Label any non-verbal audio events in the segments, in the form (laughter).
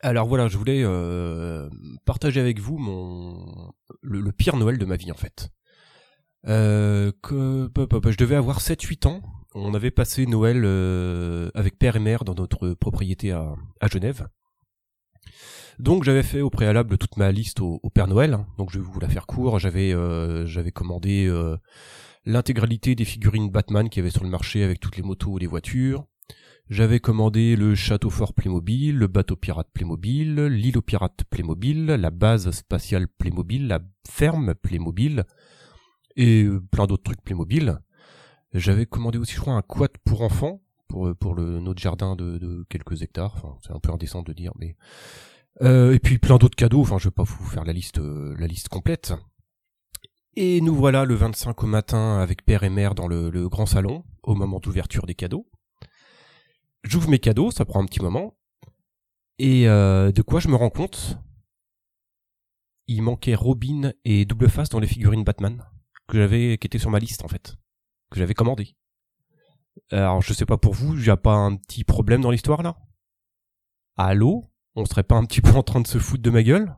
Alors voilà, je voulais euh, partager avec vous mon le, pire Noël de ma vie en fait. Euh, que je devais avoir 7-8 ans. On avait passé Noël euh, avec père et mère dans notre propriété à, Genève. Donc j'avais fait au préalable toute ma liste au, Père Noël. hein. Donc je vais vous la faire court. J'avais euh, j'avais commandé l'intégralité des figurines Batman qu'il y avait sur le marché avec toutes les motos et les voitures. J'avais commandé le château fort Playmobil, le bateau pirate Playmobil, l'île aux pirates Playmobil, la base spatiale Playmobil, la ferme Playmobil et euh, plein d'autres trucs Playmobil. J'avais commandé aussi, je crois, un quad pour enfants pour euh, pour le notre jardin de, de quelques hectares. Enfin, c'est un peu indécent de dire, mais euh, et puis plein d'autres cadeaux. Enfin, je vais pas vous faire la liste euh, la liste complète. Et nous voilà le 25 au matin avec père et mère dans le, le grand salon au moment d'ouverture des cadeaux. J'ouvre mes cadeaux, ça prend un petit moment. Et euh, de quoi je me rends compte? Il manquait Robin et Double Face dans les figurines Batman que j'avais, qui étaient sur ma liste en fait, que j'avais commandé. Alors je sais pas pour vous, a pas un petit problème dans l'histoire là? Allô? On serait pas un petit peu en train de se foutre de ma gueule?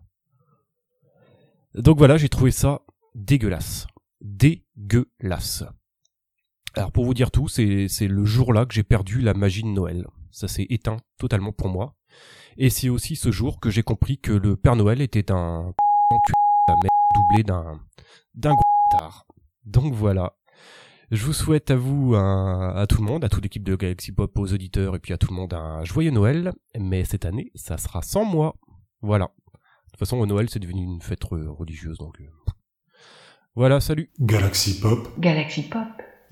Donc voilà, j'ai trouvé ça dégueulasse, dégueulasse. Alors pour vous dire tout, c'est c'est le jour-là que j'ai perdu la magie de Noël. Ça s'est éteint totalement pour moi. Et c'est aussi ce jour que j'ai compris que le Père Noël était un (laughs) doublé d'un d'un gros tard. Donc voilà. Je vous souhaite à vous, un- à tout le monde, à toute l'équipe de Galaxy Pop, aux auditeurs et puis à tout le monde un joyeux Noël. Mais cette année, ça sera sans moi. Voilà. De toute façon, au Noël, c'est devenu une fête re- religieuse, donc. euh, Voilà, salut. Galaxy Pop, Galaxy Pop.